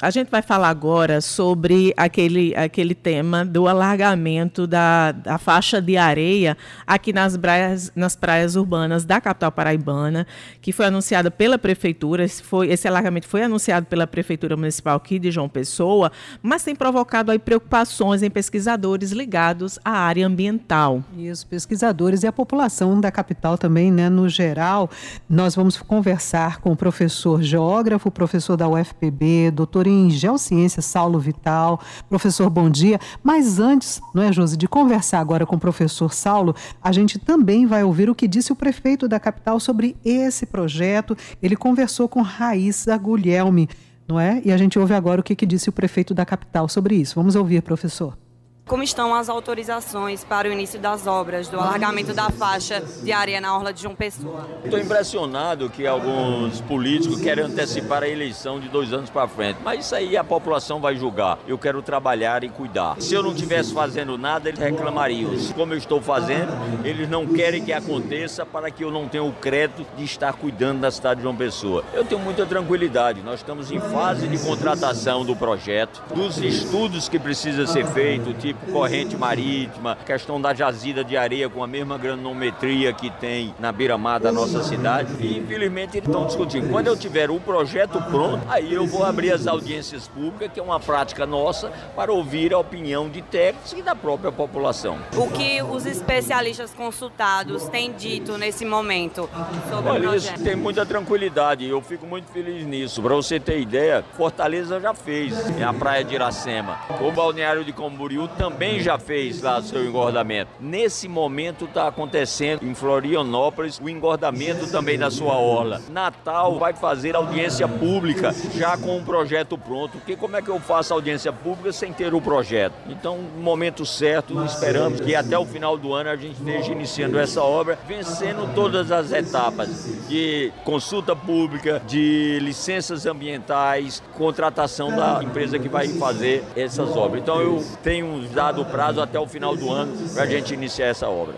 a gente vai falar agora sobre aquele, aquele tema do alargamento da, da faixa de areia aqui nas praias, nas praias urbanas da capital paraibana, que foi anunciada pela Prefeitura. Esse, foi, esse alargamento foi anunciado pela Prefeitura Municipal aqui de João Pessoa, mas tem provocado aí preocupações em pesquisadores ligados à área ambiental. E os pesquisadores e a população da capital também, né, no geral. Nós vamos conversar com o professor geógrafo, professor da UFPB, doutor em Geociência, Saulo Vital. Professor, bom dia. Mas antes, não é, Josi, de conversar agora com o professor Saulo, a gente também vai ouvir o que disse o prefeito da capital sobre esse projeto. Ele conversou com Raíssa Guglielmi, não é? E a gente ouve agora o que, que disse o prefeito da capital sobre isso. Vamos ouvir, professor. Como estão as autorizações para o início das obras do alargamento da faixa de areia na Orla de João Pessoa? Estou impressionado que alguns políticos querem antecipar a eleição de dois anos para frente. Mas isso aí a população vai julgar. Eu quero trabalhar e cuidar. Se eu não estivesse fazendo nada, eles reclamariam. Como eu estou fazendo, eles não querem que aconteça para que eu não tenha o crédito de estar cuidando da cidade de João Pessoa. Eu tenho muita tranquilidade. Nós estamos em fase de contratação do projeto, dos estudos que precisa ser feito, tipo corrente marítima, questão da jazida de areia com a mesma granometria que tem na beira-mar da nossa cidade. E infelizmente eles estão discutindo. Quando eu tiver o projeto pronto, aí eu vou abrir as audiências públicas, que é uma prática nossa, para ouvir a opinião de técnicos e da própria população. O que os especialistas consultados têm dito nesse momento sobre Olha, o projeto? Isso tem muita tranquilidade. Eu fico muito feliz nisso. Para você ter ideia, Fortaleza já fez em a praia de Iracema. O balneário de Camboriú também já fez lá seu engordamento. Nesse momento está acontecendo em Florianópolis o engordamento também da sua orla. Natal vai fazer audiência pública já com o projeto pronto. Porque como é que eu faço audiência pública sem ter o projeto? Então, no momento certo, esperamos que até o final do ano a gente esteja iniciando essa obra, vencendo todas as etapas de consulta pública, de licenças ambientais, contratação da empresa que vai fazer essas obras. Então, eu tenho dado prazo até o final do ano para a gente iniciar essa obra.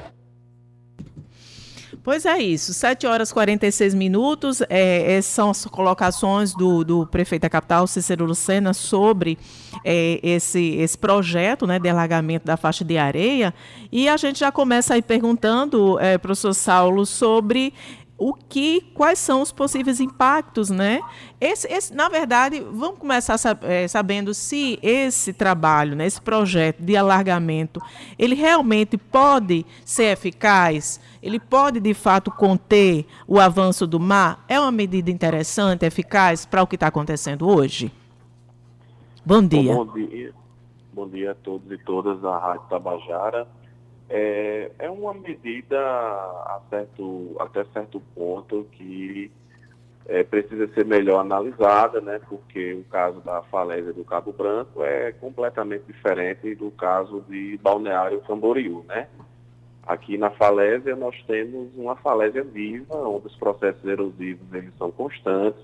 Pois é isso, 7 horas e 46 minutos, é, essas são as colocações do, do prefeito da capital, Cícero Lucena, sobre é, esse, esse projeto né, de alargamento da faixa de areia. E a gente já começa aí perguntando, é, professor Saulo, sobre o que, quais são os possíveis impactos, né? Esse, esse, na verdade, vamos começar é, sabendo se esse trabalho, né, esse projeto de alargamento, ele realmente pode ser eficaz, ele pode de fato conter o avanço do mar. É uma medida interessante, eficaz para o que está acontecendo hoje. Bom dia. Bom, bom dia. Bom dia a todos e todas da Rádio Tabajara. É, é uma medida a certo, até certo ponto que é, precisa ser melhor analisada, né, porque o caso da falésia do Cabo Branco é completamente diferente do caso de Balneário Camboriú. Né? Aqui na falésia nós temos uma falésia viva, onde os processos erosivos eles são constantes,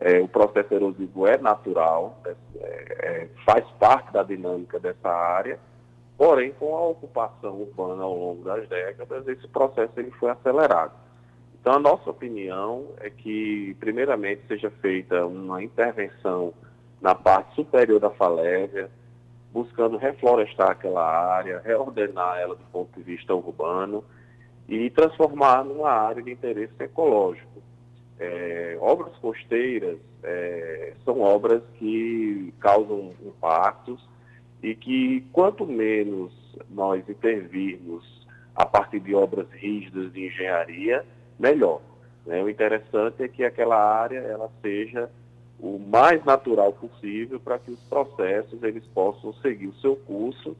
é, o processo erosivo é natural, é, é, faz parte da dinâmica dessa área, Porém, com a ocupação urbana ao longo das décadas, esse processo ele foi acelerado. Então, a nossa opinião é que, primeiramente, seja feita uma intervenção na parte superior da falésia, buscando reflorestar aquela área, reordenar ela do ponto de vista urbano e transformar numa área de interesse ecológico. É, obras costeiras é, são obras que causam impactos e que quanto menos nós intervirmos a partir de obras rígidas de engenharia, melhor. Né? O interessante é que aquela área ela seja o mais natural possível para que os processos eles possam seguir o seu curso.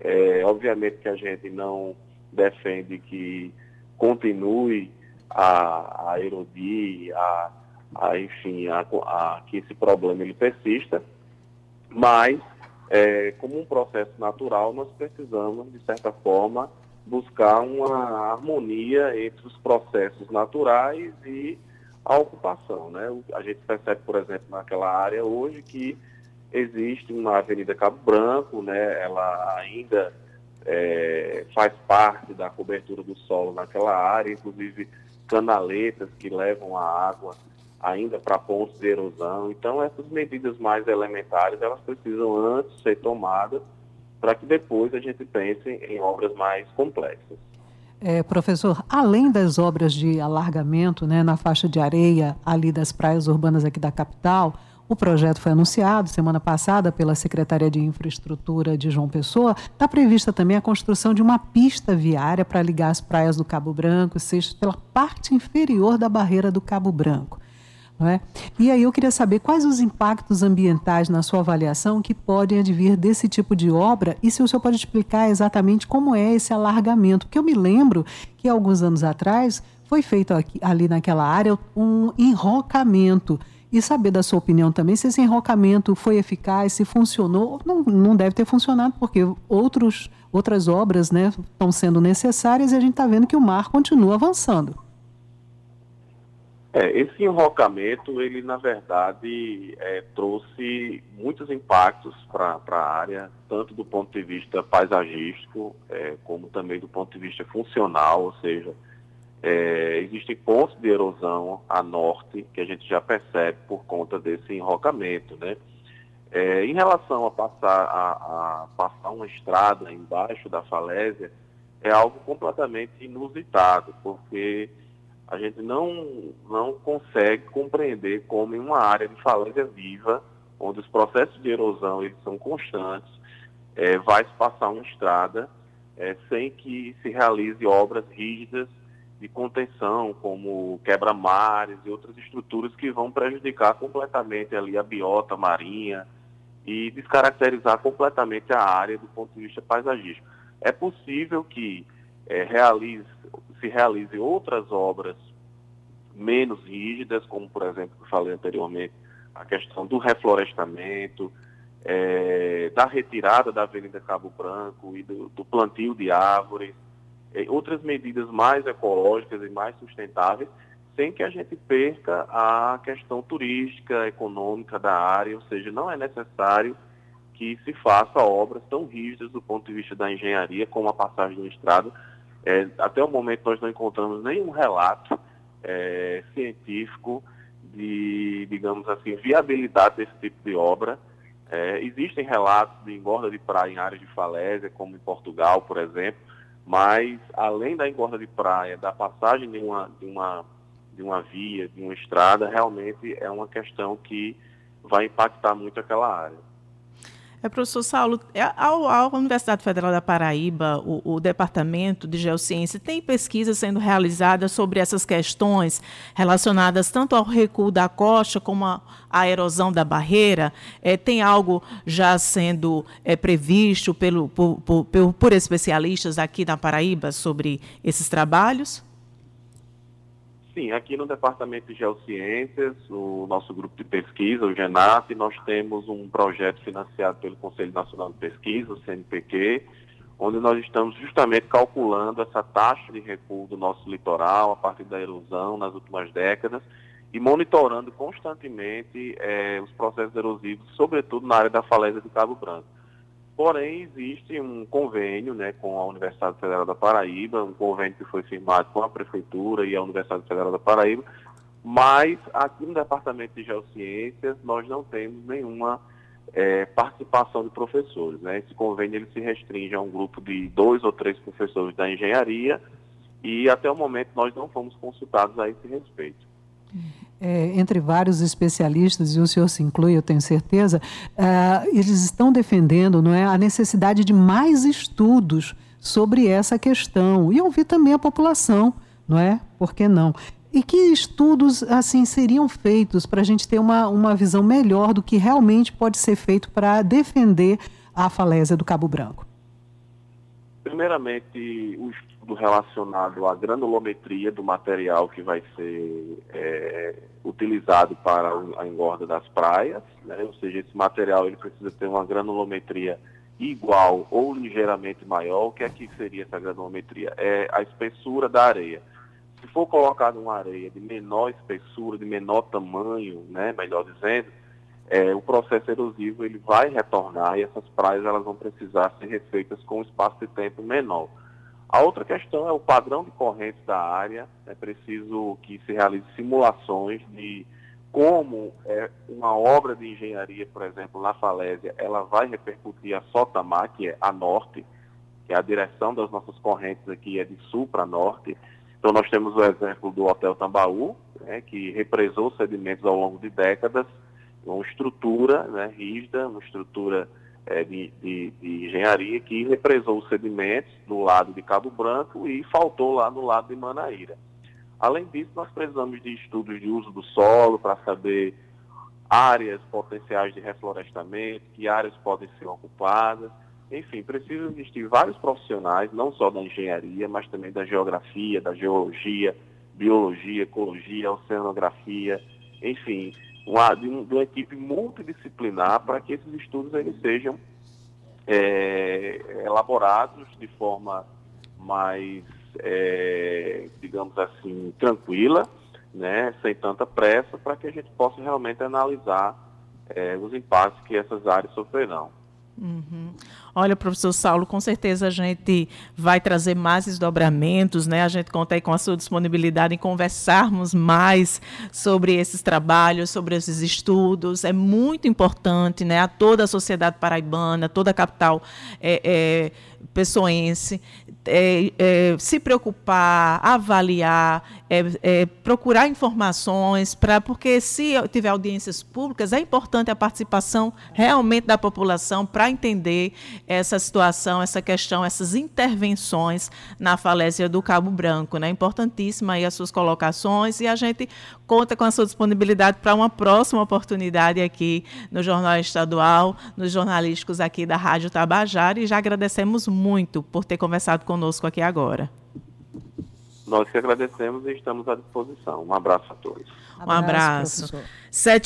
É, obviamente que a gente não defende que continue a, a erodir, a, a enfim, a, a, que esse problema ele persista, mas é, como um processo natural, nós precisamos, de certa forma, buscar uma harmonia entre os processos naturais e a ocupação. Né? A gente percebe, por exemplo, naquela área hoje que existe uma Avenida Cabo Branco, né? ela ainda é, faz parte da cobertura do solo naquela área, inclusive canaletas que levam a água ainda para pontos de erosão. Então, essas medidas mais elementares, elas precisam antes ser tomadas para que depois a gente pense em obras mais complexas. É, professor, além das obras de alargamento né, na faixa de areia ali das praias urbanas aqui da capital, o projeto foi anunciado semana passada pela Secretaria de Infraestrutura de João Pessoa. Está prevista também a construção de uma pista viária para ligar as praias do Cabo Branco, seja pela parte inferior da barreira do Cabo Branco. É? E aí eu queria saber quais os impactos ambientais na sua avaliação que podem advir desse tipo de obra e se o senhor pode explicar exatamente como é esse alargamento. Porque eu me lembro que alguns anos atrás foi feito aqui, ali naquela área um enrocamento. E saber da sua opinião também se esse enrocamento foi eficaz, se funcionou. Não, não deve ter funcionado, porque outros, outras obras né, estão sendo necessárias e a gente está vendo que o mar continua avançando. É, esse enrocamento, ele na verdade é, trouxe muitos impactos para a área, tanto do ponto de vista paisagístico, é, como também do ponto de vista funcional, ou seja, é, existem pontos de erosão a norte que a gente já percebe por conta desse enrocamento, né? É, em relação a passar, a, a passar uma estrada embaixo da falésia, é algo completamente inusitado, porque a gente não, não consegue compreender como em uma área de falésia viva, onde os processos de erosão eles são constantes, é, vai se passar uma estrada é, sem que se realize obras rígidas de contenção, como quebra-mares e outras estruturas que vão prejudicar completamente ali a biota marinha e descaracterizar completamente a área do ponto de vista paisagístico. É possível que é, realize se realize outras obras menos rígidas, como, por exemplo, que falei anteriormente, a questão do reflorestamento, é, da retirada da Avenida Cabo Branco e do, do plantio de árvores, é, outras medidas mais ecológicas e mais sustentáveis, sem que a gente perca a questão turística, econômica da área, ou seja, não é necessário que se faça obras tão rígidas do ponto de vista da engenharia, como a passagem de estrada, é, até o momento nós não encontramos nenhum relato é, científico de, digamos assim, viabilidade desse tipo de obra. É, existem relatos de engorda de praia em áreas de falésia, como em Portugal, por exemplo, mas além da engorda de praia, da passagem de uma, de uma, de uma via, de uma estrada, realmente é uma questão que vai impactar muito aquela área. É, professor Saulo, é, a, a Universidade Federal da Paraíba, o, o, Departamento de Geociência, tem pesquisas sendo realizadas sobre essas questões relacionadas tanto ao recuo da costa como a, erosão da barreira? É, tem algo já sendo é, previsto pelo, por, por, por especialistas aqui na Paraíba sobre esses trabalhos? Sim, aqui no Departamento de Geociências, o nosso grupo de pesquisa, o GENAP, nós temos um projeto financiado pelo Conselho Nacional de Pesquisa, o CNPq, onde nós estamos justamente calculando essa taxa de recuo do nosso litoral a partir da erosão nas últimas décadas e monitorando constantemente eh, os processos erosivos, sobretudo na área da falésia de Cabo Branco. Porém, existe um convênio né, com a Universidade Federal da Paraíba, um convênio que foi firmado com a Prefeitura e a Universidade Federal da Paraíba, mas aqui no Departamento de Geociências nós não temos nenhuma é, participação de professores. Né? Esse convênio ele se restringe a um grupo de dois ou três professores da engenharia e até o momento nós não fomos consultados a esse respeito é, entre vários especialistas, e o senhor se inclui, eu tenho certeza, uh, eles estão defendendo não é, a necessidade de mais estudos sobre essa questão e ouvir também a população, não é? Por que não? E que estudos assim seriam feitos para a gente ter uma, uma visão melhor do que realmente pode ser feito para defender a falésia do Cabo Branco? Primeiramente, o estudo relacionado à granulometria do material que vai ser é, utilizado para a engorda das praias, né? ou seja, esse material ele precisa ter uma granulometria igual ou ligeiramente maior. O que é que seria essa granulometria? É a espessura da areia. Se for colocado uma areia de menor espessura, de menor tamanho, né, melhor dizendo, é, o processo erosivo ele vai retornar e essas praias elas vão precisar ser refeitas com um espaço de tempo menor. A outra questão é o padrão de corrente da área. É preciso que se realize simulações de como é, uma obra de engenharia, por exemplo, na falésia, ela vai repercutir a Sotamar, que é a norte, que é a direção das nossas correntes aqui é de sul para norte. Então nós temos o exemplo do Hotel Tambaú, né, que represou sedimentos ao longo de décadas, uma estrutura né, rígida, uma estrutura é, de, de, de, engenharia que represou os sedimentos do lado de Cabo Branco e faltou lá no lado de Manaíra. Além disso, nós precisamos de estudos de uso do solo para saber áreas potenciais de reflorestamento, que áreas podem ser ocupadas. Enfim, precisa existir vários profissionais, não só da engenharia, mas também da geografia, da geologia, biologia, ecologia, oceanografia, enfim, uma, de, uma equipe multidisciplinar para que esses estudos eles sejam é, elaborados de forma mais, é, digamos assim, tranquila, né, sem tanta pressa, para que a gente possa realmente analisar é, os impactos que essas áreas sofrerão. Uhum. Olha, professor Saulo, com certeza a gente vai trazer mais desdobramentos, né? A gente conta aí com a sua disponibilidade em conversarmos mais sobre esses trabalhos, sobre esses estudos. É muito importante, né? A toda a sociedade paraibana, toda a capital é, é, pessoense, é, é, se preocupar, avaliar, é, é, procurar informações, para porque se tiver audiências públicas, é importante a participação realmente da população para entender essa situação, essa questão, essas intervenções na falésia do Cabo Branco. Né? Importantíssima aí as suas colocações e a gente conta com a sua disponibilidade para uma próxima oportunidade aqui no Jornal Estadual, nos jornalísticos aqui da Rádio Tabajara e já agradecemos muito por ter conversado conosco aqui agora. Nós que agradecemos e estamos à disposição. Um abraço a todos. Um abraço. abraço.